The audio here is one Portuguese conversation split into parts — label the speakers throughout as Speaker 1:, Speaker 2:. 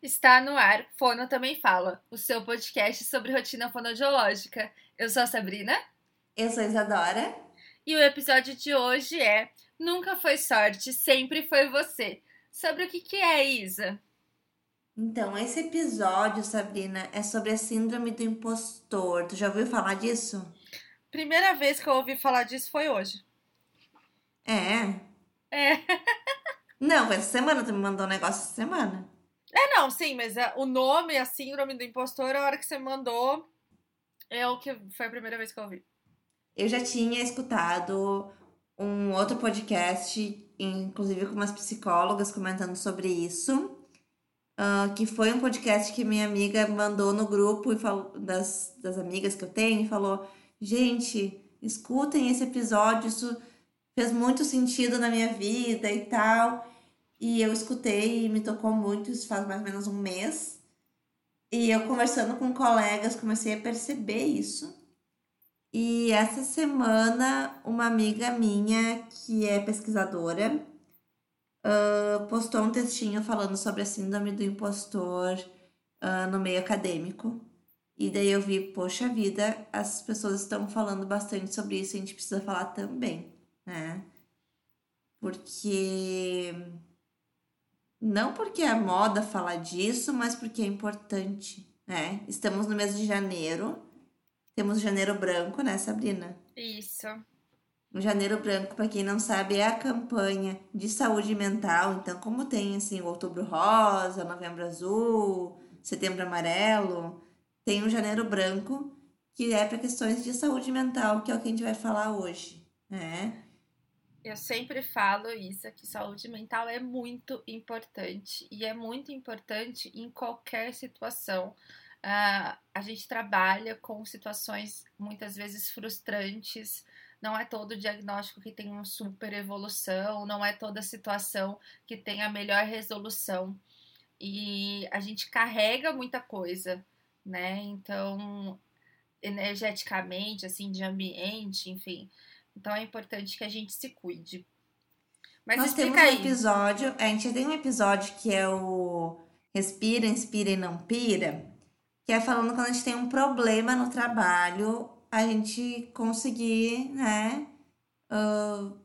Speaker 1: Está no ar, Fono Também Fala, o seu podcast sobre rotina fonodiológica. Eu sou a Sabrina.
Speaker 2: Eu sou a Isadora.
Speaker 1: E o episódio de hoje é Nunca foi sorte, sempre foi você. Sobre o que, que é, Isa?
Speaker 2: Então, esse episódio, Sabrina, é sobre a síndrome do impostor. Tu já ouviu falar disso?
Speaker 1: Primeira vez que eu ouvi falar disso foi hoje.
Speaker 2: É?
Speaker 1: É.
Speaker 2: Não, foi essa semana, tu me mandou um negócio essa semana.
Speaker 1: É, não, sim, mas é, o nome, a síndrome do impostor, a hora que você mandou, é o que foi a primeira vez que eu ouvi.
Speaker 2: Eu já tinha escutado um outro podcast, inclusive com umas psicólogas comentando sobre isso. Uh, que foi um podcast que minha amiga mandou no grupo e falou, das, das amigas que eu tenho e falou: gente, escutem esse episódio, isso fez muito sentido na minha vida e tal. E eu escutei e me tocou muito, isso faz mais ou menos um mês. E eu conversando com colegas, comecei a perceber isso. E essa semana, uma amiga minha, que é pesquisadora, uh, postou um textinho falando sobre a síndrome do impostor uh, no meio acadêmico. E daí eu vi, poxa vida, as pessoas estão falando bastante sobre isso, a gente precisa falar também, né? Porque não porque é moda falar disso, mas porque é importante, né? Estamos no mês de janeiro. Temos janeiro branco, né, Sabrina?
Speaker 1: Isso.
Speaker 2: O Janeiro Branco, para quem não sabe, é a campanha de saúde mental. Então, como tem assim, o Outubro Rosa, Novembro Azul, Setembro Amarelo, tem o Janeiro Branco, que é para questões de saúde mental, que é o que a gente vai falar hoje, né?
Speaker 1: Eu sempre falo isso, que saúde mental é muito importante e é muito importante em qualquer situação. Uh, a gente trabalha com situações muitas vezes frustrantes, não é todo diagnóstico que tem uma super evolução, não é toda situação que tem a melhor resolução. E a gente carrega muita coisa, né? Então, energeticamente, assim, de ambiente, enfim, então é importante que a gente se cuide.
Speaker 2: Mas Nós temos um aí. episódio, a gente tem um episódio que é o Respira, Inspira e Não Pira, que é falando quando a gente tem um problema no trabalho, a gente conseguir, né, uh,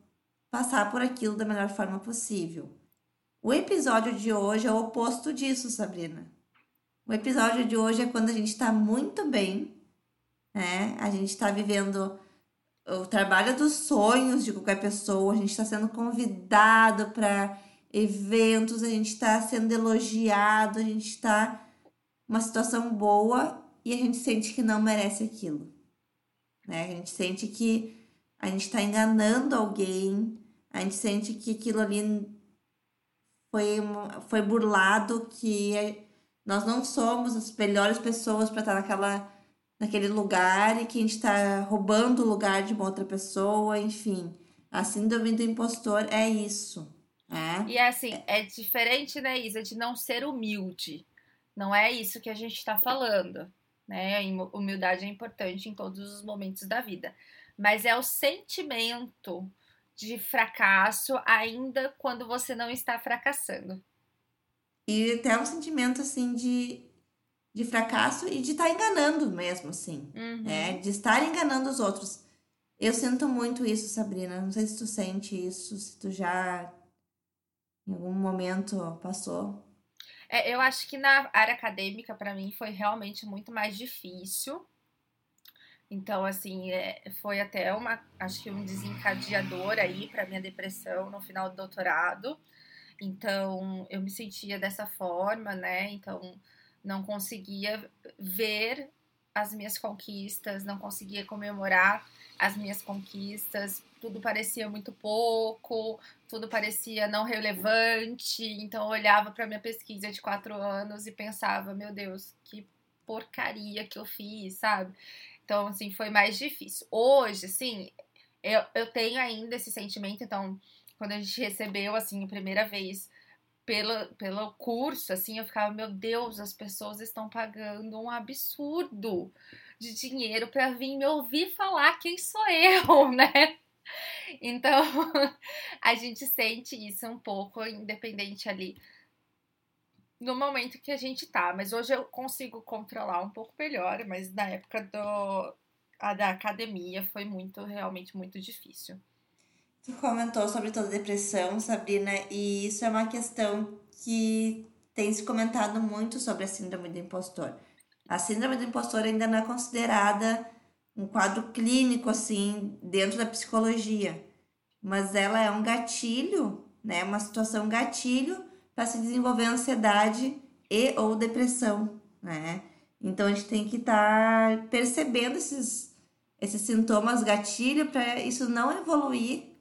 Speaker 2: passar por aquilo da melhor forma possível. O episódio de hoje é o oposto disso, Sabrina. O episódio de hoje é quando a gente está muito bem, né? A gente está vivendo o trabalho dos sonhos de qualquer pessoa, a gente está sendo convidado para eventos, a gente está sendo elogiado, a gente está uma situação boa e a gente sente que não merece aquilo. Né? A gente sente que a gente está enganando alguém, a gente sente que aquilo ali foi, foi burlado, que nós não somos as melhores pessoas para estar naquela naquele lugar e que a gente está roubando o lugar de uma outra pessoa, enfim. A síndrome do impostor é isso. É?
Speaker 1: E assim, é diferente, né, Isa, de não ser humilde. Não é isso que a gente está falando. Né? A humildade é importante em todos os momentos da vida. Mas é o sentimento de fracasso ainda quando você não está fracassando.
Speaker 2: E até um sentimento assim de de fracasso e de estar tá enganando mesmo, assim. Uhum. É, de estar enganando os outros. Eu sinto muito isso, Sabrina. Não sei se tu sente isso, se tu já em algum momento passou.
Speaker 1: É, eu acho que na área acadêmica, para mim, foi realmente muito mais difícil. Então, assim, é, foi até uma, acho que um desencadeador aí para minha depressão no final do doutorado. Então, eu me sentia dessa forma, né? Então, não conseguia ver as minhas conquistas, não conseguia comemorar as minhas conquistas, tudo parecia muito pouco, tudo parecia não relevante. Então eu olhava para minha pesquisa de quatro anos e pensava, meu Deus, que porcaria que eu fiz, sabe? Então, assim, foi mais difícil. Hoje, assim, eu, eu tenho ainda esse sentimento, então, quando a gente recebeu, assim, a primeira vez pelo, pelo curso, assim, eu ficava, meu Deus, as pessoas estão pagando um absurdo de dinheiro para vir me ouvir falar quem sou eu, né? Então, a gente sente isso um pouco, independente ali no momento que a gente tá. Mas hoje eu consigo controlar um pouco melhor, mas na época do, da academia foi muito, realmente muito difícil.
Speaker 2: Tu comentou sobre toda depressão, Sabrina, e isso é uma questão que tem se comentado muito sobre a síndrome do impostor. A síndrome do impostor ainda não é considerada um quadro clínico assim dentro da psicologia, mas ela é um gatilho, né, uma situação gatilho para se desenvolver ansiedade e ou depressão, né? Então a gente tem que estar tá percebendo esses esses sintomas gatilho para isso não evoluir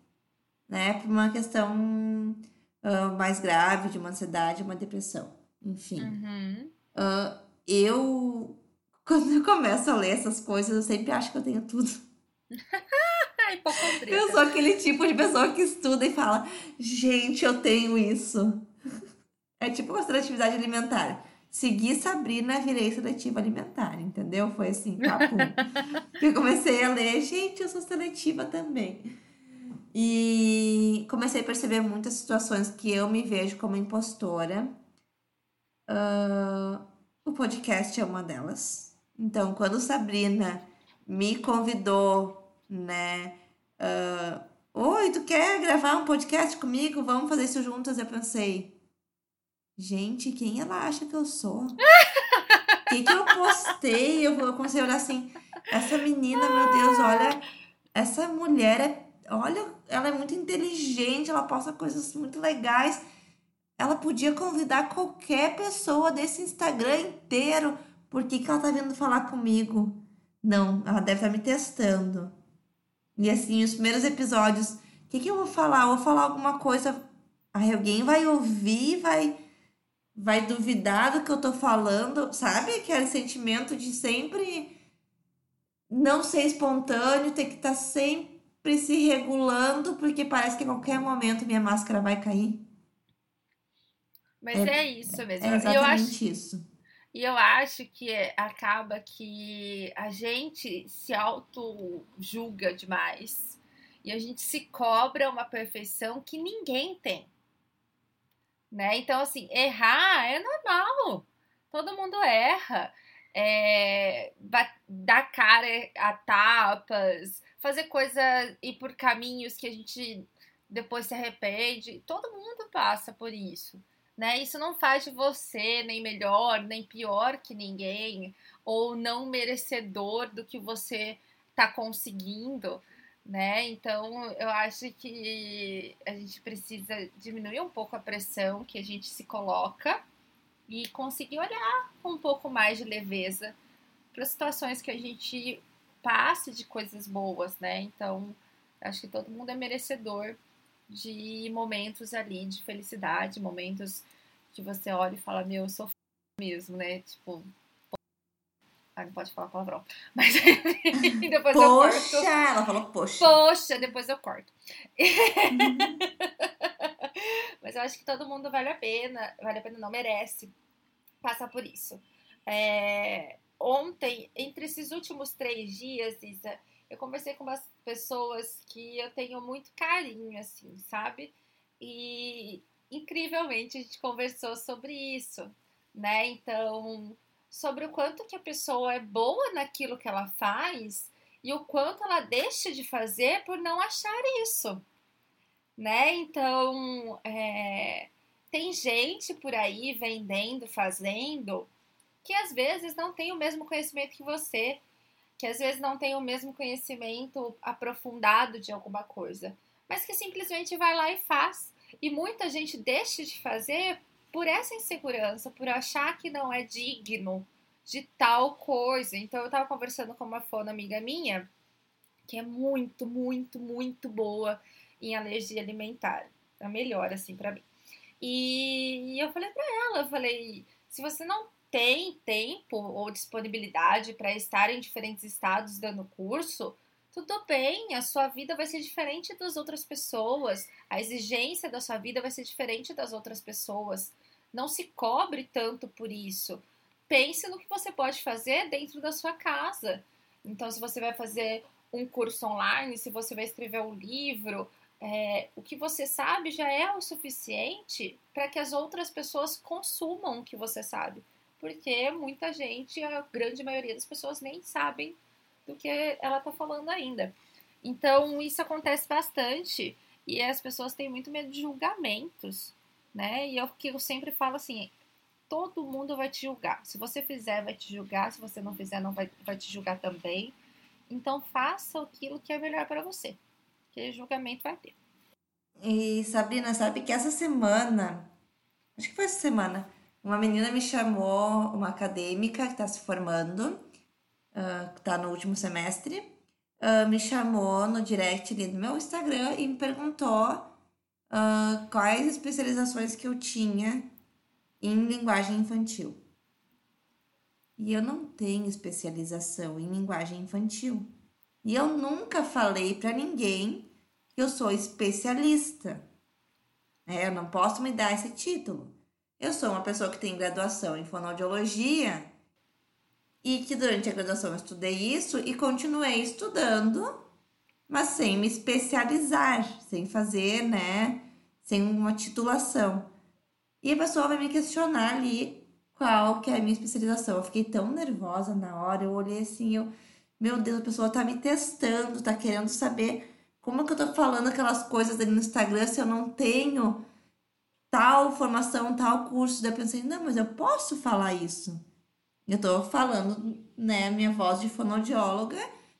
Speaker 2: né, por uma questão uh, mais grave de uma ansiedade, uma depressão, enfim. Uhum. Uh, eu, quando eu começo a ler essas coisas, eu sempre acho que eu tenho tudo. eu sou aquele tipo de pessoa que estuda e fala, gente, eu tenho isso. É tipo uma seletividade alimentar. Segui Sabrina, virei seletiva alimentar, entendeu? Foi assim, papo. eu comecei a ler, gente, eu sou seletiva também. E comecei a perceber muitas situações que eu me vejo como impostora. Uh, o podcast é uma delas. Então, quando Sabrina me convidou, né? Uh, Oi, tu quer gravar um podcast comigo? Vamos fazer isso juntas? Eu pensei, gente, quem ela acha que eu sou? O que, que eu postei? Eu, comecei a olhar assim, essa menina, meu Deus, olha, essa mulher é olha, ela é muito inteligente, ela posta coisas muito legais. Ela podia convidar qualquer pessoa desse Instagram inteiro. Por que, que ela tá vindo falar comigo? Não, ela deve estar tá me testando. E assim, os primeiros episódios, o que, que eu vou falar? Eu vou falar alguma coisa. Aí alguém vai ouvir, vai vai duvidar do que eu tô falando, sabe? Aquele sentimento de sempre não ser espontâneo, ter que estar tá sempre sempre se regulando, porque parece que a qualquer momento minha máscara vai cair.
Speaker 1: Mas é, é isso mesmo.
Speaker 2: É exatamente eu acho, isso.
Speaker 1: E eu acho que acaba que a gente se auto-julga demais. E a gente se cobra uma perfeição que ninguém tem. Né? Então, assim, errar é normal. Todo mundo erra. É, dar cara a tapas, fazer coisa ir por caminhos que a gente depois se arrepende. Todo mundo passa por isso. Né? Isso não faz de você nem melhor, nem pior que ninguém, ou não merecedor do que você está conseguindo, né? Então, eu acho que a gente precisa diminuir um pouco a pressão que a gente se coloca e conseguir olhar com um pouco mais de leveza para situações que a gente passe de coisas boas, né? Então, acho que todo mundo é merecedor de momentos ali de felicidade, momentos que você olha e fala, meu, eu sou mesmo, né? Tipo, ah, não pode falar palavrão. Mas depois
Speaker 2: poxa,
Speaker 1: eu corto.
Speaker 2: ela falou poxa.
Speaker 1: Poxa, depois eu corto. Mas eu acho que todo mundo vale a pena, vale a pena, não merece passar por isso. É, ontem, entre esses últimos três dias, Isa, eu conversei com umas pessoas que eu tenho muito carinho, assim, sabe? E incrivelmente a gente conversou sobre isso, né? Então, sobre o quanto que a pessoa é boa naquilo que ela faz e o quanto ela deixa de fazer por não achar isso, né? Então, é, tem gente por aí vendendo, fazendo que às vezes não tem o mesmo conhecimento que você, que às vezes não tem o mesmo conhecimento aprofundado de alguma coisa, mas que simplesmente vai lá e faz. E muita gente deixa de fazer por essa insegurança, por achar que não é digno de tal coisa. Então eu estava conversando com uma fono amiga minha, que é muito, muito, muito boa em alergia alimentar. É melhor assim para mim. E eu falei para ela, eu falei, se você não tem tempo ou disponibilidade para estar em diferentes estados dando curso, tudo bem, a sua vida vai ser diferente das outras pessoas, a exigência da sua vida vai ser diferente das outras pessoas. Não se cobre tanto por isso. Pense no que você pode fazer dentro da sua casa. Então, se você vai fazer um curso online, se você vai escrever um livro, é, o que você sabe já é o suficiente para que as outras pessoas consumam o que você sabe. Porque muita gente, a grande maioria das pessoas nem sabem do que ela está falando ainda. Então, isso acontece bastante e as pessoas têm muito medo de julgamentos, né? E eu que eu sempre falo assim, todo mundo vai te julgar. Se você fizer, vai te julgar. Se você não fizer, não vai, vai te julgar também. Então, faça aquilo que é melhor para você. Que julgamento vai ter.
Speaker 2: E Sabrina, sabe que essa semana, acho que foi essa semana, uma menina me chamou, uma acadêmica que está se formando, uh, está no último semestre, uh, me chamou no direct ali do meu Instagram e me perguntou uh, quais especializações que eu tinha em linguagem infantil. E eu não tenho especialização em linguagem infantil. E eu nunca falei para ninguém que eu sou especialista. É, eu não posso me dar esse título. Eu sou uma pessoa que tem graduação em fonoaudiologia e que durante a graduação eu estudei isso e continuei estudando, mas sem me especializar, sem fazer, né, sem uma titulação. E a pessoa vai me questionar ali qual que é a minha especialização. Eu fiquei tão nervosa na hora, eu olhei assim, eu, meu Deus, a pessoa tá me testando, tá querendo saber como que eu tô falando aquelas coisas ali no Instagram se eu não tenho tal formação, tal curso. Daí eu pensei, não, mas eu posso falar isso. Eu tô falando, né, minha voz de fonoaudióloga,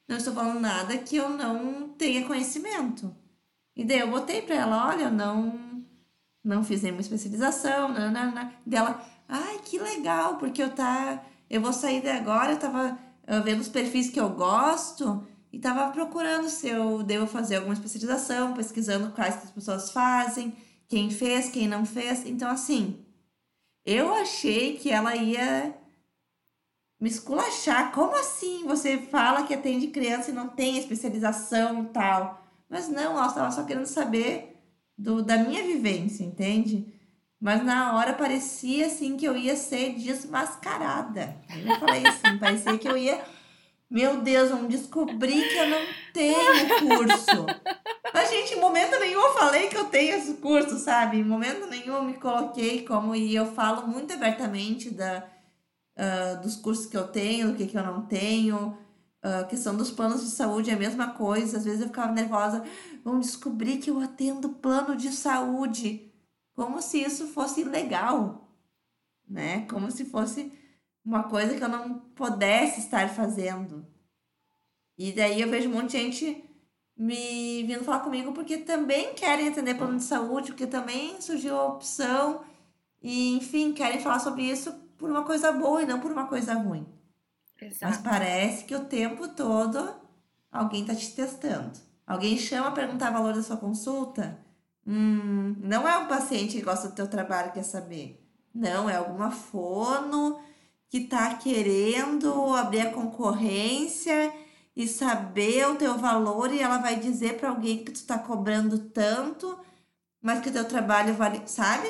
Speaker 2: não estou falando nada que eu não tenha conhecimento. E daí eu botei pra ela, olha, não, não fiz nenhuma especialização, nanana. dela, ai, que legal, porque eu tá, eu vou sair de agora, eu tava eu vendo os perfis que eu gosto e tava procurando se eu devo fazer alguma especialização, pesquisando quais que as pessoas fazem, quem fez, quem não fez. Então, assim, eu achei que ela ia me esculachar. Como assim você fala que atende criança e não tem especialização e tal? Mas não, ela estava só querendo saber do, da minha vivência, entende? Mas na hora parecia assim que eu ia ser desmascarada. Eu falei assim, parecia que eu ia meu Deus, vamos descobrir que eu não tenho curso. Mas, gente, em momento nenhum eu falei que eu tenho esse curso, sabe? Em momento nenhum eu me coloquei como. E eu falo muito abertamente da, uh, dos cursos que eu tenho, do que, que eu não tenho. A uh, questão dos planos de saúde é a mesma coisa. Às vezes eu ficava nervosa. Vamos descobrir que eu atendo plano de saúde. Como se isso fosse legal, né? Como se fosse uma coisa que eu não pudesse estar fazendo. E daí eu vejo um monte de gente me vindo falar comigo porque também querem atender plano de saúde, porque também surgiu a opção e, enfim, querem falar sobre isso por uma coisa boa e não por uma coisa ruim. Exato. Mas parece que o tempo todo alguém está te testando. Alguém chama a perguntar o valor da sua consulta. Hum, não é um paciente que gosta do teu trabalho quer saber. Não, é alguma fono que está querendo abrir a concorrência e saber o teu valor e ela vai dizer para alguém que tu está cobrando tanto, mas que o teu trabalho vale, sabe?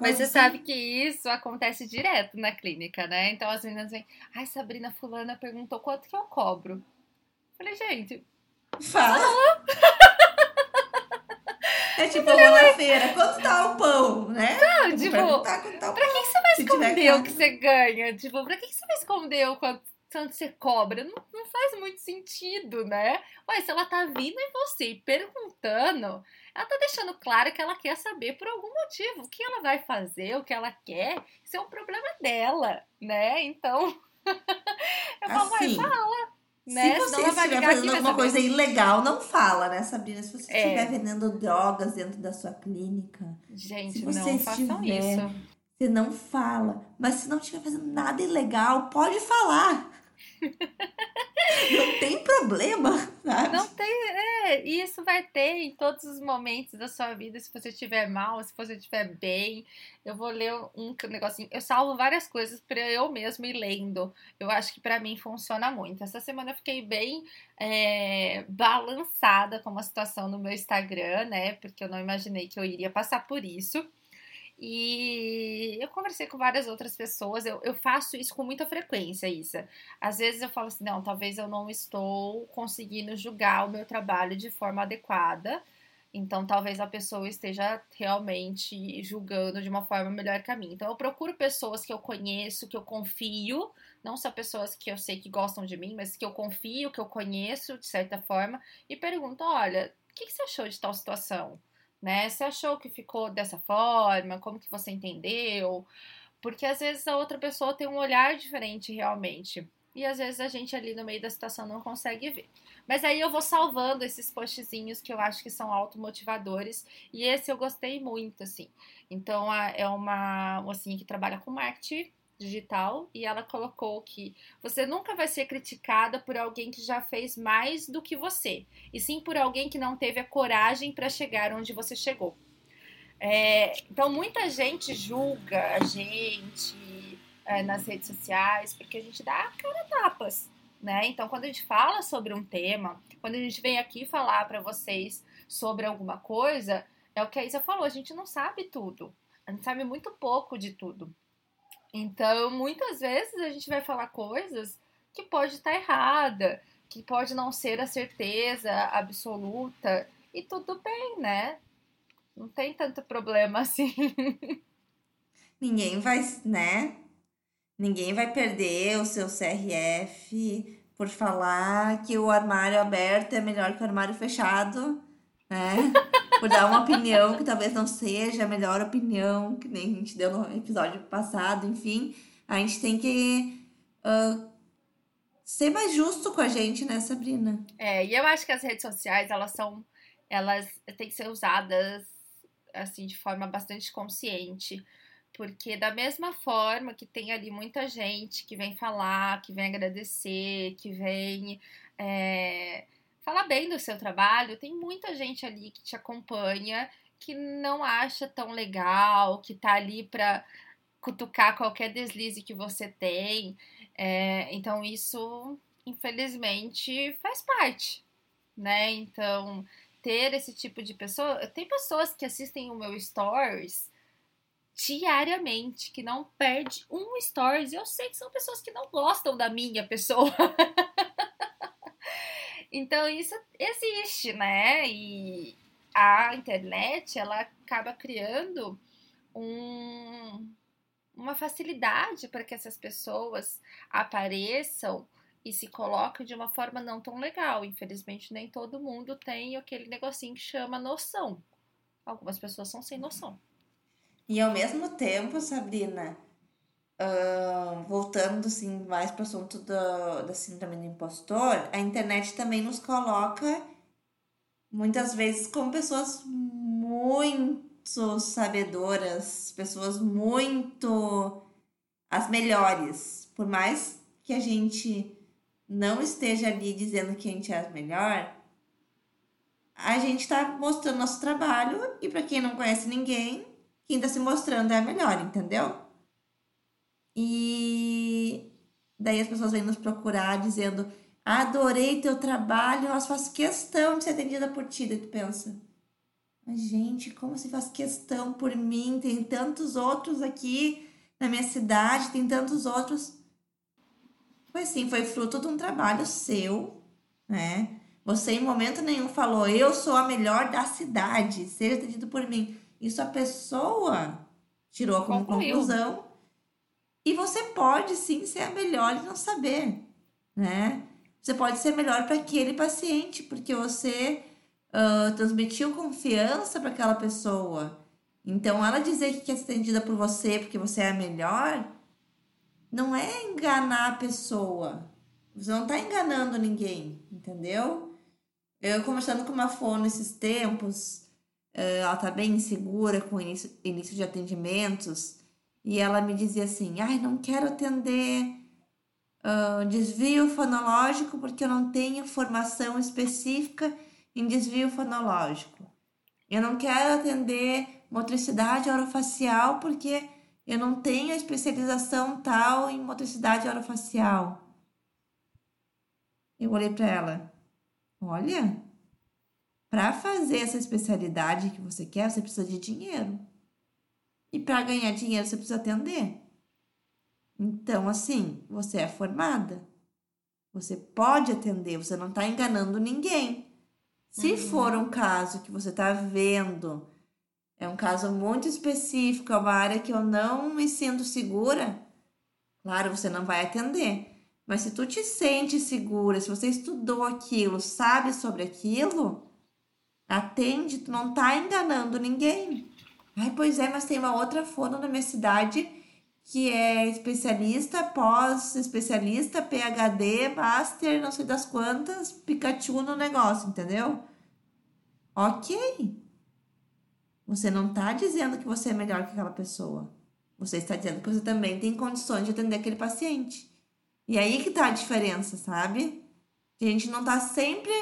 Speaker 1: Mas você assim. sabe que isso acontece direto na clínica, né? Então as meninas vêm, ai, Sabrina Fulana perguntou quanto que eu cobro. falei, gente,
Speaker 2: fala. fala. É tipo, eu vou na feira, quanto tá o pão, né?
Speaker 1: Não, tipo, tá pra que você vai esconder o que você ganha? Tipo, pra que você vai esconder o quanto tanto você cobra? Não, não faz muito sentido, né? Ué, se ela tá vindo em você e perguntando, ela tá deixando claro que ela quer saber por algum motivo. O que ela vai fazer, o que ela quer, isso é um problema dela, né? Então, eu falo, assim, fala.
Speaker 2: Né? Se você estiver fazendo alguma coisa ilegal, não fala, né, Sabrina? Se você é. estiver vendendo drogas dentro da sua clínica.
Speaker 1: Gente, não façam isso.
Speaker 2: Você não fala. Mas se não estiver fazendo nada ilegal, pode falar. Não tem problema, sabe?
Speaker 1: Não tem, é, isso vai ter em todos os momentos da sua vida, se você estiver mal, se você estiver bem. Eu vou ler um negocinho, eu salvo várias coisas para eu mesmo ir lendo. Eu acho que para mim funciona muito. Essa semana eu fiquei bem é, balançada com a situação no meu Instagram, né? Porque eu não imaginei que eu iria passar por isso. E eu conversei com várias outras pessoas, eu, eu faço isso com muita frequência, Isa. Às vezes eu falo assim, não, talvez eu não estou conseguindo julgar o meu trabalho de forma adequada. Então, talvez a pessoa esteja realmente julgando de uma forma melhor que a minha. Então, eu procuro pessoas que eu conheço, que eu confio, não só pessoas que eu sei que gostam de mim, mas que eu confio, que eu conheço de certa forma, e pergunto: olha, o que, você achou de tal situação? Né? Você achou que ficou dessa forma? Como que você entendeu? Porque às vezes a outra pessoa tem um olhar diferente realmente. E às vezes a gente ali no meio da situação não consegue ver. Mas aí eu vou salvando esses postzinhos que eu acho que são automotivadores. E esse eu gostei muito, assim. Então é uma assim que trabalha com marketing digital e ela colocou que você nunca vai ser criticada por alguém que já fez mais do que você, e sim por alguém que não teve a coragem para chegar onde você chegou. É, então muita gente julga a gente é, nas redes sociais porque a gente dá cara tapas né? Então, quando a gente fala sobre um tema, quando a gente vem aqui falar para vocês sobre alguma coisa, é o que a Isa falou, a gente não sabe tudo. A gente sabe muito pouco de tudo. Então, muitas vezes a gente vai falar coisas que pode estar errada, que pode não ser a certeza absoluta, e tudo bem, né? Não tem tanto problema assim.
Speaker 2: Ninguém vai, né? Ninguém vai perder o seu CRF por falar que o armário aberto é melhor que o armário fechado, né? Por dar uma opinião que talvez não seja a melhor opinião, que nem a gente deu no episódio passado, enfim. A gente tem que uh, ser mais justo com a gente, né, Sabrina?
Speaker 1: É, e eu acho que as redes sociais, elas são. Elas têm que ser usadas, assim, de forma bastante consciente porque da mesma forma que tem ali muita gente que vem falar, que vem agradecer, que vem é, falar bem do seu trabalho, tem muita gente ali que te acompanha que não acha tão legal, que tá ali para cutucar qualquer deslize que você tem. É, então isso, infelizmente, faz parte, né? Então ter esse tipo de pessoa, tem pessoas que assistem o meu stories diariamente, que não perde um stories. Eu sei que são pessoas que não gostam da minha pessoa. então isso existe, né? E a internet, ela acaba criando um, uma facilidade para que essas pessoas apareçam e se colocam de uma forma não tão legal. Infelizmente, nem todo mundo tem aquele negocinho que chama noção. Algumas pessoas são sem noção.
Speaker 2: E ao mesmo tempo, Sabrina, uh, voltando assim, mais para o assunto do, da síndrome do impostor, a internet também nos coloca muitas vezes como pessoas muito sabedoras, pessoas muito as melhores. Por mais que a gente não esteja ali dizendo que a gente é a melhor, a gente está mostrando nosso trabalho e para quem não conhece ninguém, quem está se mostrando é a melhor, entendeu? E daí as pessoas vêm nos procurar dizendo: Adorei teu trabalho, nós faço questão de ser atendida por ti. Daí tu pensa: Mas, gente, como se faz questão por mim? Tem tantos outros aqui na minha cidade, tem tantos outros. Foi assim, foi fruto de um trabalho seu, né? Você em momento nenhum falou: Eu sou a melhor da cidade, seja atendido por mim. Isso a pessoa tirou como Concluiu. conclusão. E você pode sim ser a melhor e não saber, né? Você pode ser melhor para aquele paciente, porque você uh, transmitiu confiança para aquela pessoa. Então, ela dizer que quer ser atendida por você porque você é a melhor, não é enganar a pessoa. Você não está enganando ninguém, entendeu? Eu conversando com uma fono esses tempos, ela tá bem insegura com início, início de atendimentos e ela me dizia assim: ai, não quero atender uh, desvio fonológico porque eu não tenho formação específica em desvio fonológico. Eu não quero atender motricidade orofacial porque eu não tenho especialização tal em motricidade orofacial. Eu olhei para ela: olha para fazer essa especialidade que você quer, você precisa de dinheiro. E para ganhar dinheiro, você precisa atender. Então, assim, você é formada. Você pode atender, você não está enganando ninguém. Se uhum. for um caso que você está vendo, é um caso muito específico, é uma área que eu não me sinto segura, claro, você não vai atender. Mas se tu te sente segura, se você estudou aquilo, sabe sobre aquilo, atende, tu não tá enganando ninguém. Ai, pois é, mas tem uma outra fono na minha cidade que é especialista, pós-especialista, PhD, master, não sei das quantas, Pikachu no negócio, entendeu? Ok. Você não está dizendo que você é melhor que aquela pessoa. Você está dizendo que você também tem condições de atender aquele paciente. E aí que tá a diferença, sabe? A gente não tá sempre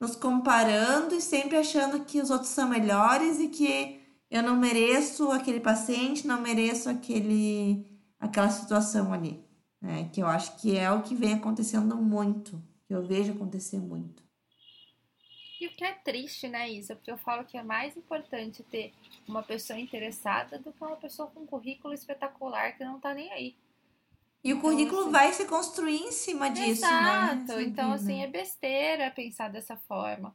Speaker 2: nos comparando e sempre achando que os outros são melhores e que eu não mereço aquele paciente, não mereço aquele, aquela situação ali. Né? Que eu acho que é o que vem acontecendo muito, que eu vejo acontecer muito.
Speaker 1: E o que é triste, né, Isa? Porque eu falo que é mais importante ter uma pessoa interessada do que uma pessoa com um currículo espetacular que não tá nem aí.
Speaker 2: E o então, currículo assim, vai se construir em cima disso,
Speaker 1: exato. né? Exato. Então, assim, é besteira pensar dessa forma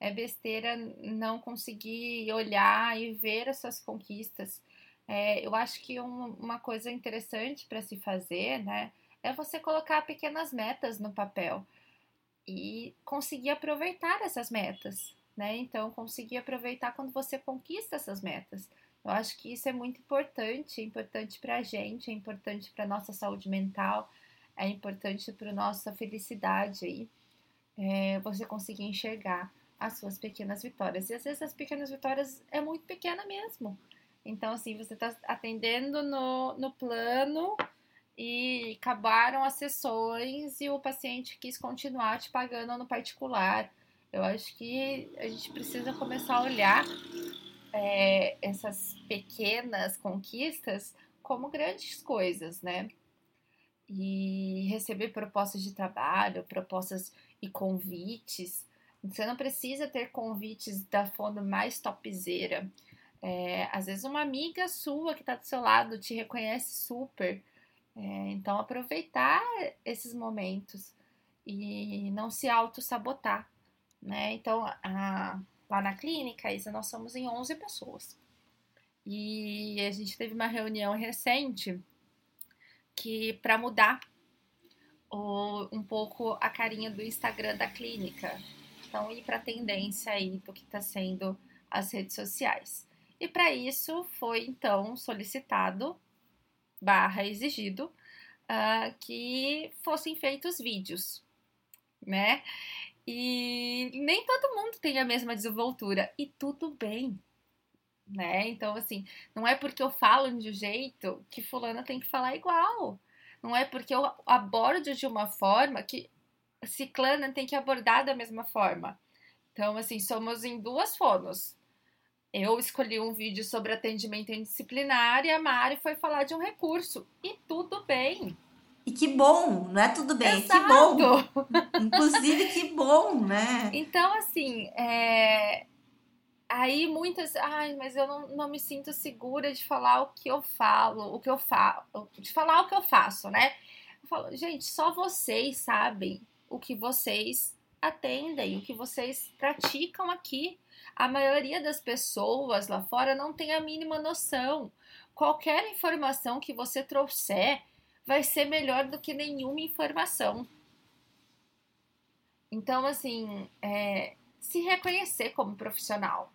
Speaker 1: é besteira não conseguir olhar e ver as suas conquistas. É, eu acho que um, uma coisa interessante para se fazer, né, é você colocar pequenas metas no papel e conseguir aproveitar essas metas, né? Então, conseguir aproveitar quando você conquista essas metas. Eu acho que isso é muito importante, é importante para a gente, é importante para nossa saúde mental, é importante para nossa felicidade aí, é, você conseguir enxergar as suas pequenas vitórias. E às vezes as pequenas vitórias é muito pequena mesmo. Então, assim, você está atendendo no, no plano e acabaram as sessões e o paciente quis continuar te pagando no particular. Eu acho que a gente precisa começar a olhar é, essas pequenas conquistas como grandes coisas, né? E receber propostas de trabalho, propostas e convites você não precisa ter convites da fono mais topzera. É, às vezes uma amiga sua que está do seu lado te reconhece super. É, então aproveitar esses momentos e não se auto-sabotar. Né? Então, a, lá na clínica, Isa, nós somos em 11 pessoas. E a gente teve uma reunião recente que para mudar o, um pouco a carinha do Instagram da clínica. Então, ir para a tendência aí do que está sendo as redes sociais. E para isso foi então solicitado barra exigido uh, que fossem feitos vídeos, né? E nem todo mundo tem a mesma desenvoltura e tudo bem, né? Então assim, não é porque eu falo de um jeito que fulana tem que falar igual. Não é porque eu abordo de uma forma que ciclana tem que abordar da mesma forma. Então, assim, somos em duas fonos. Eu escolhi um vídeo sobre atendimento indisciplinar e a Mari foi falar de um recurso. E tudo bem.
Speaker 2: E que bom, não é tudo bem, Exato. que bom. Inclusive, que bom, né?
Speaker 1: Então, assim, é... aí muitas. Ai, mas eu não, não me sinto segura de falar o que eu falo, o que eu falo, de falar o que eu faço, né? Eu falo, gente, só vocês sabem o que vocês atendem, o que vocês praticam aqui. A maioria das pessoas lá fora não tem a mínima noção. Qualquer informação que você trouxer vai ser melhor do que nenhuma informação. Então, assim, é, se reconhecer como profissional,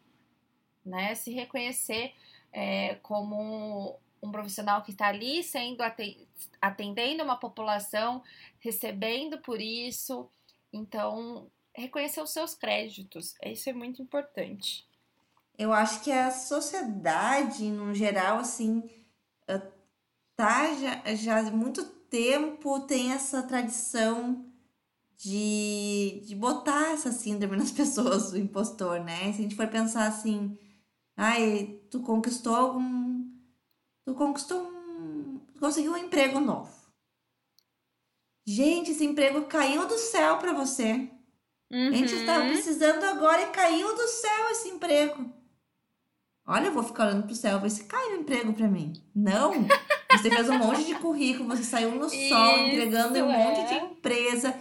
Speaker 1: né? Se reconhecer é, como um profissional que está ali sendo atendendo uma população, recebendo por isso. Então, reconhecer os seus créditos, isso é muito importante.
Speaker 2: Eu acho que a sociedade, no geral, assim, eh, tá já, já há muito tempo tem essa tradição de, de botar essa síndrome nas pessoas, o impostor, né? Se a gente for pensar assim, ai, tu conquistou algum tu conquistou um. conseguiu um emprego novo. Gente, esse emprego caiu do céu para você. Uhum. A gente estava precisando agora e caiu do céu esse emprego. Olha, eu vou ficar olhando pro céu, ver se cai um emprego para mim. Não! Você fez um monte de currículo, você saiu no sol, Isso, entregando em um monte de é. empresa,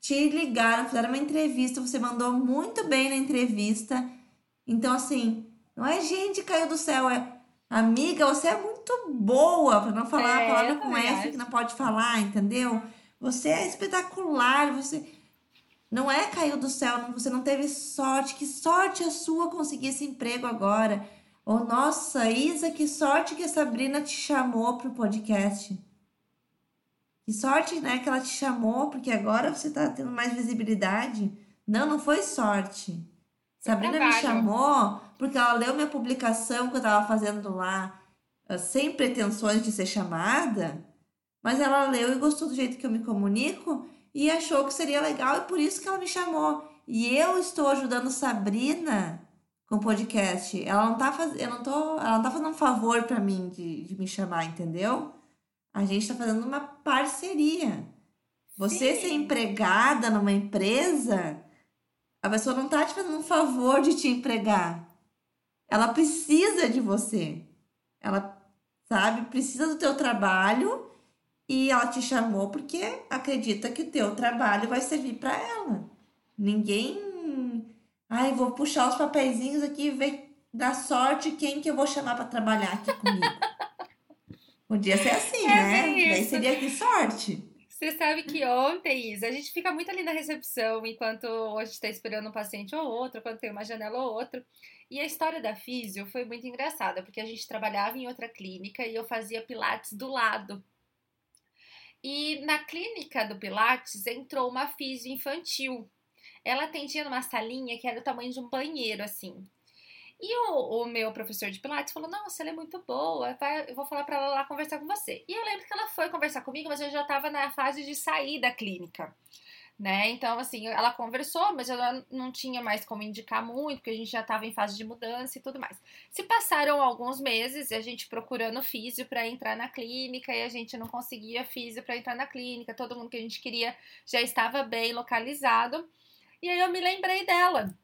Speaker 2: te ligaram, fizeram uma entrevista, você mandou muito bem na entrevista. Então, assim, não é gente caiu do céu, é amiga, você é muito boa, para não falar é, a palavra com F que não pode falar, entendeu? Você é espetacular, você não é caiu do céu, você não teve sorte. Que sorte a sua conseguir esse emprego agora. Oh, nossa, Isa, que sorte que a Sabrina te chamou para o podcast. Que sorte, né, que ela te chamou, porque agora você está tendo mais visibilidade. Não, não foi sorte. Sabrina me chamou porque ela leu minha publicação que eu estava fazendo lá, sem pretensões de ser chamada, mas ela leu e gostou do jeito que eu me comunico e achou que seria legal e por isso que ela me chamou. E eu estou ajudando Sabrina com o podcast. Ela não tá fazendo, eu não tô, ela não tá fazendo um favor para mim de, de me chamar, entendeu? A gente tá fazendo uma parceria. Você Sim. ser empregada numa empresa, a pessoa não tá te fazendo um favor de te empregar. Ela precisa de você. Ela, sabe, precisa do teu trabalho e ela te chamou porque acredita que o teu trabalho vai servir para ela. Ninguém. Ai, vou puxar os papeizinhos aqui e ver da sorte quem que eu vou chamar para trabalhar aqui comigo. Podia ser assim, é né? Daí seria que sorte.
Speaker 1: Você sabe que ontem, Isa, a gente fica muito ali na recepção enquanto a gente está esperando um paciente ou outro, quando tem uma janela ou outra. E a história da físio foi muito engraçada, porque a gente trabalhava em outra clínica e eu fazia pilates do lado. E na clínica do Pilates entrou uma físio infantil. Ela atendia numa salinha que era do tamanho de um banheiro, assim. E o, o meu professor de Pilates falou: Nossa, ela é muito boa, vai, eu vou falar para ela lá conversar com você. E eu lembro que ela foi conversar comigo, mas eu já estava na fase de sair da clínica né? Então, assim, ela conversou, mas ela não tinha mais como indicar muito, porque a gente já estava em fase de mudança e tudo mais. Se passaram alguns meses e a gente procurando físio para entrar na clínica e a gente não conseguia físio para entrar na clínica, todo mundo que a gente queria já estava bem localizado. E aí eu me lembrei dela.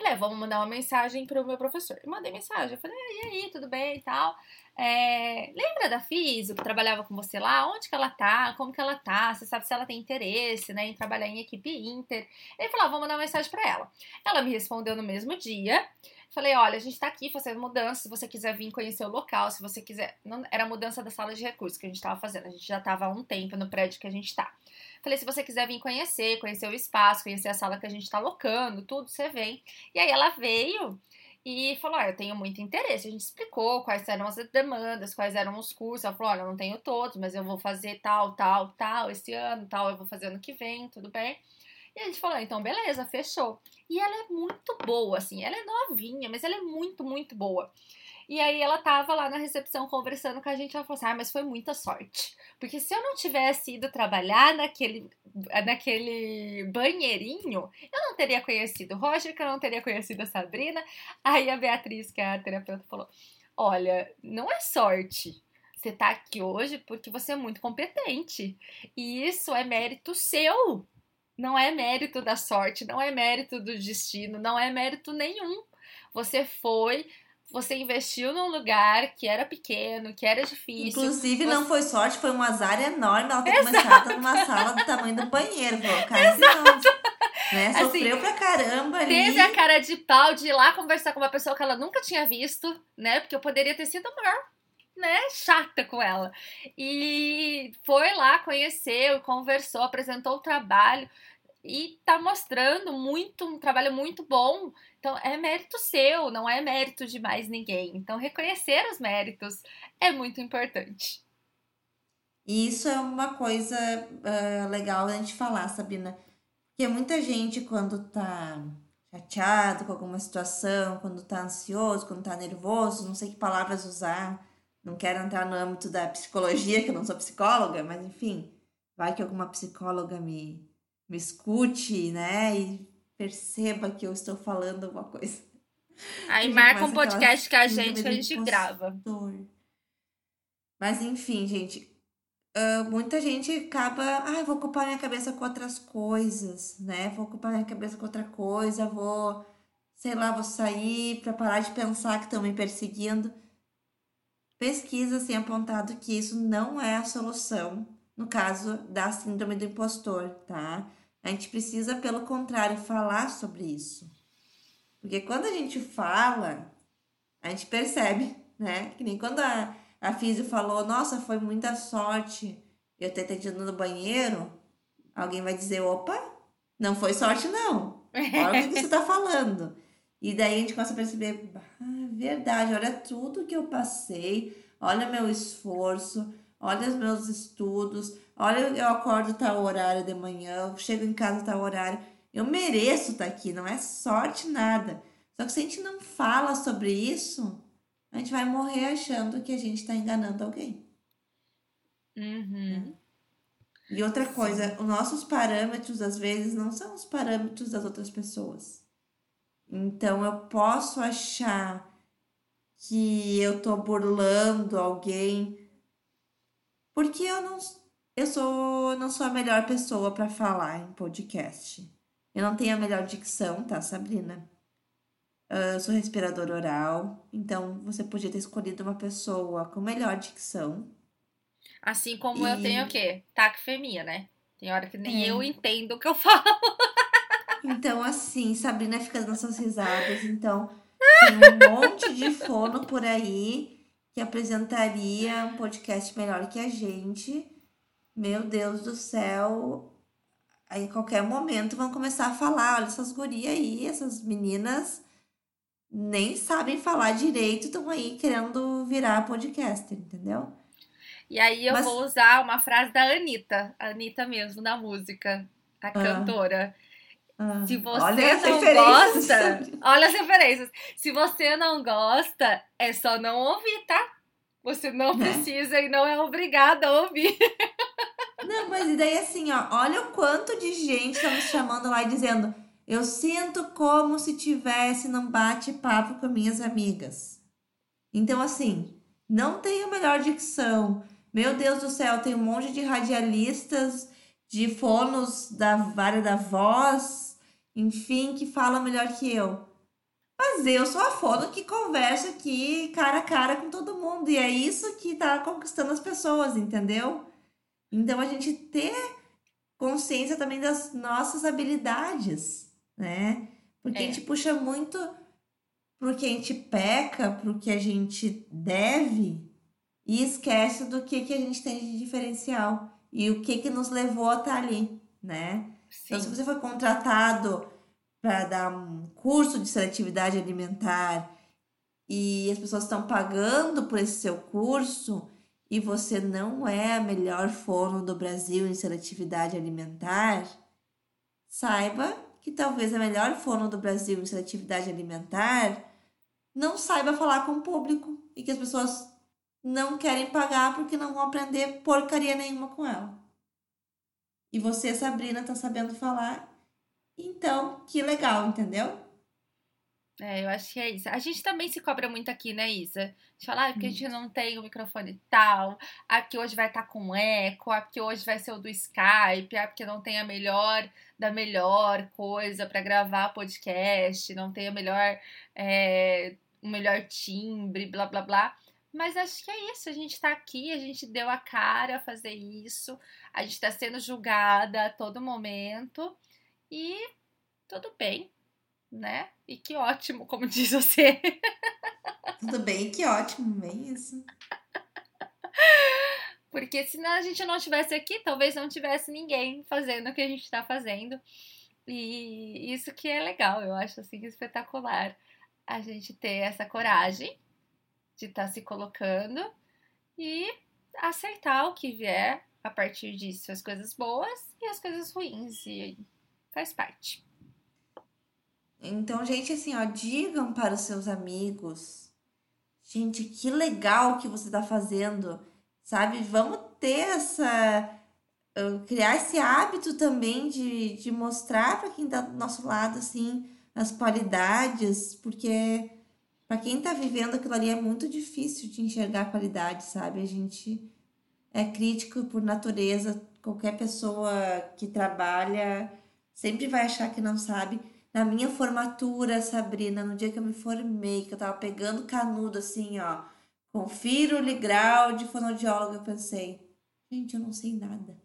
Speaker 1: Falei, ah, vamos mandar uma mensagem para o meu professor. Eu mandei mensagem, eu falei, ah, e aí, tudo bem e tal. É, lembra da Físio que trabalhava com você lá? Onde que ela tá? Como que ela tá? Você sabe se ela tem interesse né, em trabalhar em equipe Inter? Ele falou: ah, vou mandar uma mensagem para ela. Ela me respondeu no mesmo dia. Falei, olha, a gente tá aqui fazendo mudança, se você quiser vir conhecer o local, se você quiser. Não, era mudança da sala de recursos que a gente tava fazendo. A gente já tava há um tempo no prédio que a gente tá. Falei, se você quiser vir conhecer, conhecer o espaço, conhecer a sala que a gente tá locando, tudo, você vem. E aí ela veio e falou: ah, eu tenho muito interesse. A gente explicou quais eram as demandas, quais eram os cursos. Ela falou: olha, eu não tenho todos, mas eu vou fazer tal, tal, tal esse ano, tal, eu vou fazer ano que vem, tudo bem. E a gente falou: então, beleza, fechou. E ela é muito boa, assim, ela é novinha, mas ela é muito, muito boa. E aí ela tava lá na recepção conversando com a gente, ela falou assim, ah, mas foi muita sorte. Porque se eu não tivesse ido trabalhar naquele, naquele banheirinho, eu não teria conhecido o Roger, que eu não teria conhecido a Sabrina. Aí a Beatriz, que é a terapeuta, falou, olha, não é sorte. Você tá aqui hoje porque você é muito competente. E isso é mérito seu. Não é mérito da sorte, não é mérito do destino, não é mérito nenhum. Você foi, você investiu num lugar que era pequeno, que era difícil.
Speaker 2: Inclusive, você... não foi sorte, foi um azar enorme ela ter Exato. começado numa sala do tamanho do banheiro. Cara, né? Assim, Sofreu assim, pra caramba ali.
Speaker 1: Teve a cara de pau de ir lá conversar com uma pessoa que ela nunca tinha visto, né? Porque eu poderia ter sido maior né, chata com ela. E foi lá, conheceu, conversou, apresentou o trabalho e tá mostrando muito um trabalho muito bom. Então é mérito seu, não é mérito de mais ninguém. Então reconhecer os méritos é muito importante.
Speaker 2: E isso é uma coisa uh, legal a gente falar, Sabina. Porque muita gente, quando tá chateado com alguma situação, quando tá ansioso, quando tá nervoso, não sei que palavras usar, não quero entrar no âmbito da psicologia, que eu não sou psicóloga, mas enfim, vai que alguma psicóloga me, me escute, né? E perceba que eu estou falando alguma coisa.
Speaker 1: Aí marca um podcast com a gente que a gente grava.
Speaker 2: Mas enfim, gente. Uh, muita gente acaba. Ah, vou ocupar minha cabeça com outras coisas, né? Vou ocupar minha cabeça com outra coisa, vou, sei lá, vou sair para parar de pensar que estão me perseguindo. Pesquisas têm apontado que isso não é a solução no caso da síndrome do impostor, tá? A gente precisa, pelo contrário, falar sobre isso. Porque quando a gente fala, a gente percebe, né? Que nem quando a, a Físio falou, nossa, foi muita sorte eu ter atendido no banheiro, alguém vai dizer, opa, não foi sorte não. Olha o que você tá falando. E daí a gente começa a perceber, ah, verdade, olha tudo que eu passei, olha meu esforço, olha os meus estudos, olha eu acordo tal horário de manhã, eu chego em casa tal horário. Eu mereço estar tá aqui, não é sorte nada. Só que se a gente não fala sobre isso, a gente vai morrer achando que a gente está enganando alguém.
Speaker 1: Uhum.
Speaker 2: E outra coisa, os nossos parâmetros às vezes não são os parâmetros das outras pessoas. Então eu posso achar que eu tô burlando alguém porque eu não eu sou não sou a melhor pessoa para falar em podcast. Eu não tenho a melhor dicção, tá, Sabrina? Uh, eu sou respirador oral, então você podia ter escolhido uma pessoa com melhor dicção.
Speaker 1: Assim como e... eu tenho o quê? Taquifemia, né? Tem hora que nem é. eu entendo o que eu falo.
Speaker 2: Então, assim, Sabrina fica dando essas risadas. Então, tem um monte de fono por aí que apresentaria um podcast melhor que a gente. Meu Deus do céu. Aí, em qualquer momento, vão começar a falar: olha, essas gurias aí, essas meninas nem sabem falar direito, estão aí querendo virar podcaster, entendeu?
Speaker 1: E aí eu Mas... vou usar uma frase da Anitta, a Anitta mesmo, da música, a ah. cantora. Ah. Se você olha não gosta, olha as referências. Se você não gosta, é só não ouvir, tá? Você não né? precisa e não é obrigada a ouvir.
Speaker 2: Não, mas e daí assim, ó, olha o quanto de gente tá me chamando lá e dizendo: eu sinto como se tivesse num bate-papo com minhas amigas. Então, assim, não tenho melhor dicção. Meu Deus do céu, tem um monte de radialistas, de fonos da área da voz, enfim, que falam melhor que eu. Mas eu sou a fono que conversa aqui cara a cara com todo mundo. E é isso que tá conquistando as pessoas, entendeu? Então a gente ter consciência também das nossas habilidades né? Porque é. a gente puxa muito pro que a gente peca, pro que a gente deve e esquece do que, que a gente tem de diferencial e o que que nos levou a estar ali, né? Sim. Então, se você foi contratado para dar um curso de seletividade alimentar e as pessoas estão pagando por esse seu curso e você não é a melhor fono do Brasil em seletividade alimentar, saiba que talvez a melhor fono do Brasil em seletividade alimentar não saiba falar com o público e que as pessoas não querem pagar porque não vão aprender porcaria nenhuma com ela. E você, Sabrina, tá sabendo falar. Então, que legal, entendeu?
Speaker 1: É, eu acho que é isso. A gente também se cobra muito aqui, né, Isa? A gente fala, ah, porque a gente não tem o microfone tal, aqui hoje vai estar tá com eco, aqui hoje vai ser o do Skype, ah, porque não tem a melhor da melhor coisa para gravar podcast, não tem melhor, é, o melhor timbre, blá blá blá. Mas acho que é isso, a gente tá aqui, a gente deu a cara a fazer isso, a gente tá sendo julgada a todo momento. E tudo bem, né? E que ótimo, como diz você.
Speaker 2: Tudo bem, que ótimo, bem isso.
Speaker 1: Porque se a gente não estivesse aqui, talvez não tivesse ninguém fazendo o que a gente está fazendo. E isso que é legal, eu acho assim espetacular a gente ter essa coragem de estar tá se colocando e aceitar o que vier a partir disso, as coisas boas e as coisas ruins, e faz parte.
Speaker 2: Então, gente, assim, ó, digam para os seus amigos, gente, que legal que você está fazendo, sabe? Vamos ter essa. criar esse hábito também de, de mostrar para quem está do nosso lado, assim, as qualidades, porque para quem está vivendo aquilo ali é muito difícil de enxergar a qualidade, sabe? A gente é crítico por natureza, qualquer pessoa que trabalha sempre vai achar que não sabe na minha formatura, Sabrina, no dia que eu me formei, que eu tava pegando canudo assim, ó, confiro o de fonoaudiólogo, eu pensei, gente, eu não sei nada.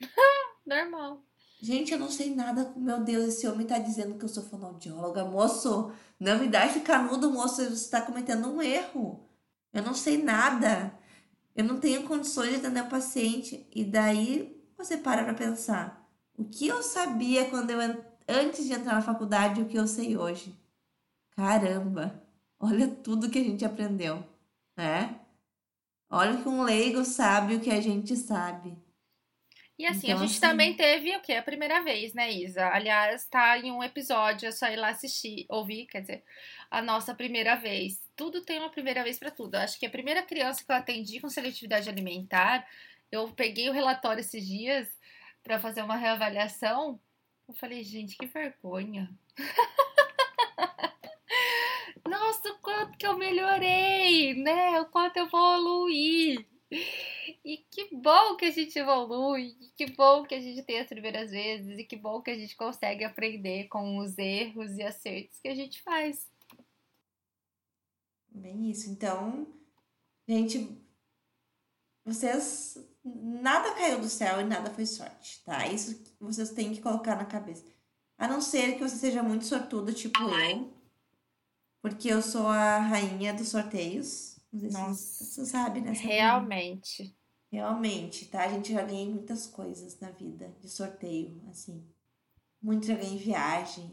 Speaker 1: Normal.
Speaker 2: Gente, eu não sei nada. Meu Deus, esse homem tá dizendo que eu sou fonoaudióloga. Moço, não me dá esse canudo, moço. Você está cometendo um erro. Eu não sei nada. Eu não tenho condições de atender o paciente. E daí você para pra pensar. O que eu sabia quando eu antes de entrar na faculdade o que eu sei hoje? Caramba! Olha tudo que a gente aprendeu, né? Olha que um leigo sabe o que a gente sabe.
Speaker 1: E assim, então, a gente assim... também teve o quê? A primeira vez, né, Isa? Aliás, tá em um episódio, é só ir lá assistir, ouvir, quer dizer, a nossa primeira vez. Tudo tem uma primeira vez para tudo. Acho que a primeira criança que eu atendi com seletividade alimentar, eu peguei o relatório esses dias para fazer uma reavaliação. Eu falei, gente, que vergonha. Nossa, o quanto que eu melhorei, né? O quanto eu evoluí. E que bom que a gente evolui, que bom que a gente tem as primeiras vezes, e que bom que a gente consegue aprender com os erros e acertos que a gente faz.
Speaker 2: Bem isso. Então, gente, vocês nada caiu do céu e nada foi sorte, tá? Isso vocês têm que colocar na cabeça. A não ser que você seja muito sortudo, tipo eu. Porque eu sou a rainha dos sorteios. Nossa. você sabe, né?
Speaker 1: Realmente.
Speaker 2: Realmente, tá? A gente já ganhei muitas coisas na vida de sorteio, assim. Muito já ganhei viagem,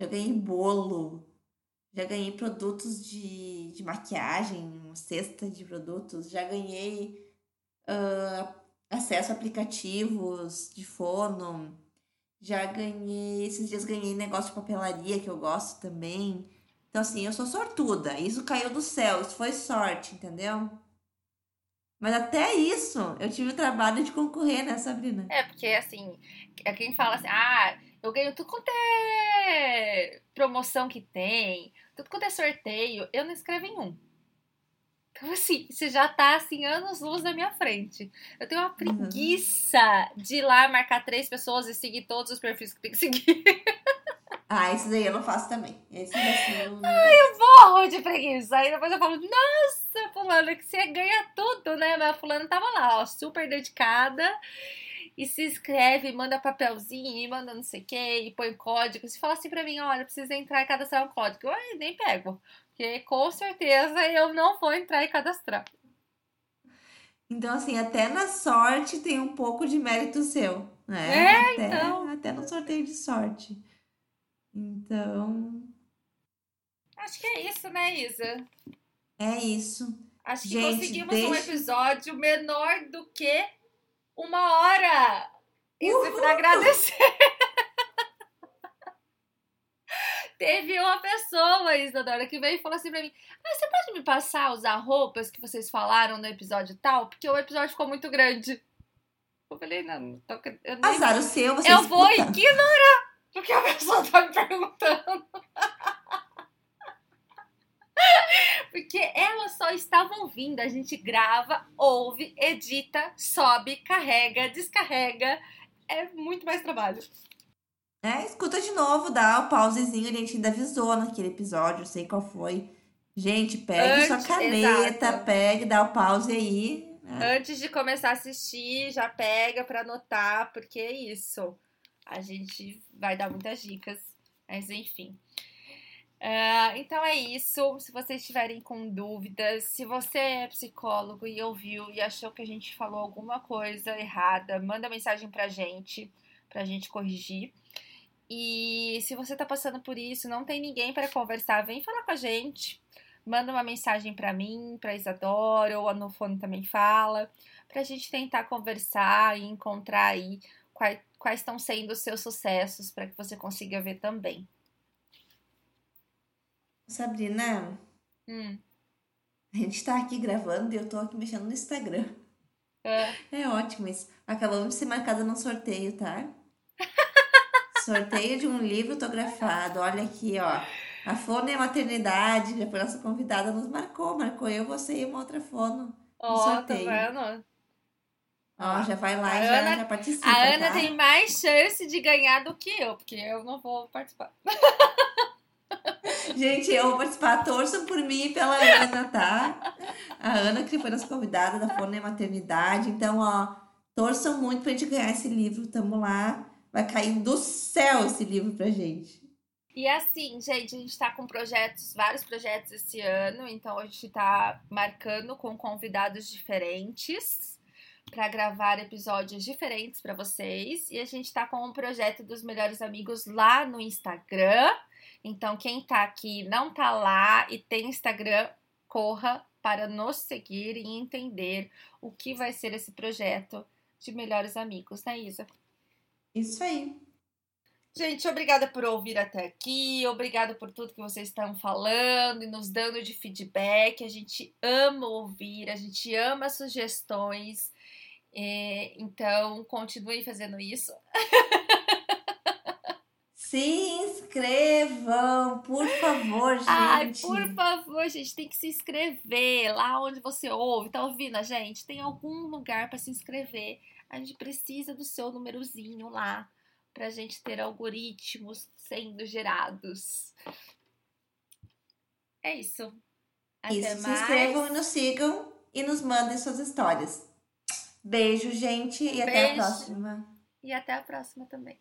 Speaker 2: já ganhei bolo, já ganhei produtos de, de maquiagem, uma cesta de produtos, já ganhei uh, acesso a aplicativos de fono, já ganhei, esses dias ganhei negócio de papelaria que eu gosto também. Então, assim, eu sou sortuda. Isso caiu do céu, isso foi sorte, entendeu? Mas até isso, eu tive o trabalho de concorrer, né, Sabrina?
Speaker 1: É, porque assim, é quem fala assim, ah, eu ganho tudo quanto é promoção que tem, tudo quanto é sorteio, eu não escrevo em um. Então, assim, você já tá, assim, anos luz na minha frente. Eu tenho uma uhum. preguiça uhum. de ir lá marcar três pessoas e seguir todos os perfis que tem que seguir.
Speaker 2: Ah, isso daí eu não faço também. Esse assim, eu...
Speaker 1: Ai, eu morro de preguiça. Aí depois eu falo, nossa, fulano, que você ganha tudo, né? Mas a fulana tava lá, ó, super dedicada. E se inscreve, manda papelzinho, e manda não sei o que, e põe código. Se fala assim pra mim, olha, precisa entrar e cadastrar um código. Eu nem pego. Porque com certeza eu não vou entrar e cadastrar.
Speaker 2: Então, assim, até na sorte tem um pouco de mérito seu, né?
Speaker 1: É,
Speaker 2: até,
Speaker 1: então.
Speaker 2: Até no sorteio de sorte. Então.
Speaker 1: Acho que é isso, né, Isa?
Speaker 2: É isso.
Speaker 1: Acho que Gente, conseguimos deixa... um episódio menor do que uma hora. Isso Uhul. pra agradecer. Teve uma pessoa, Isadora, que veio e falou assim pra mim: ah, você pode me passar as roupas que vocês falaram no episódio tal? Porque o episódio ficou muito grande. Eu falei, não, não tô, eu nem...
Speaker 2: Azar o seu, você
Speaker 1: Eu escuta. vou ignorar porque a pessoa tá me perguntando. Porque elas só estavam ouvindo. A gente grava, ouve, edita, sobe, carrega, descarrega. É muito mais trabalho.
Speaker 2: É, escuta de novo, dá o pausezinho. A gente ainda avisou naquele episódio, sei qual foi. Gente, pegue Antes, sua caneta, exato. pegue, dá o pause aí.
Speaker 1: Né? Antes de começar a assistir, já pega para anotar, porque é isso a gente vai dar muitas dicas, mas enfim. Uh, então é isso. Se vocês tiverem com dúvidas, se você é psicólogo e ouviu e achou que a gente falou alguma coisa errada, manda mensagem pra gente, pra gente corrigir. E se você tá passando por isso, não tem ninguém para conversar, vem falar com a gente. Manda uma mensagem para mim, para Isadora, ou a Nofone também fala, pra gente tentar conversar e encontrar aí quais, quais estão sendo os seus sucessos para que você consiga ver também.
Speaker 2: Sabrina,
Speaker 1: hum.
Speaker 2: a gente está aqui gravando e eu estou aqui mexendo no Instagram.
Speaker 1: É.
Speaker 2: é ótimo isso. Acabamos de ser marcada num sorteio, tá? Sorteio de um livro autografado. Olha aqui, ó. A Fono e a Maternidade, já foi nossa convidada, nos marcou. Marcou eu, você e uma outra Fono.
Speaker 1: Ó, oh, tá vendo?
Speaker 2: Ó, já vai lá e já, já participa.
Speaker 1: A Ana
Speaker 2: tá?
Speaker 1: tem mais chance de ganhar do que eu, porque eu não vou participar.
Speaker 2: Gente, eu vou participar. Torçam por mim e pela Ana, tá? A Ana, que foi nossa convidada da Fone Maternidade. Então, ó, torçam muito pra gente ganhar esse livro. Tamo lá. Vai cair do céu esse livro pra gente.
Speaker 1: E assim, gente, a gente tá com projetos, vários projetos esse ano, então a gente tá marcando com convidados diferentes para gravar episódios diferentes para vocês. E a gente tá com um projeto dos melhores amigos lá no Instagram. Então, quem tá aqui não tá lá e tem Instagram, corra para nos seguir e entender o que vai ser esse projeto de melhores amigos, né, Isa?
Speaker 2: Isso aí.
Speaker 1: Gente, obrigada por ouvir até aqui, obrigada por tudo que vocês estão falando e nos dando de feedback. A gente ama ouvir, a gente ama sugestões. É, então, continue fazendo isso.
Speaker 2: Se inscrevam, por favor, gente.
Speaker 1: Ai, por favor, gente, tem que se inscrever lá onde você ouve. Tá ouvindo a gente? Tem algum lugar para se inscrever. A gente precisa do seu númerozinho lá para a gente ter algoritmos sendo gerados. É isso.
Speaker 2: Até isso. Mais. Se inscrevam e nos sigam e nos mandem suas histórias. Beijo, gente, e Beijo. até a próxima.
Speaker 1: E até a próxima também.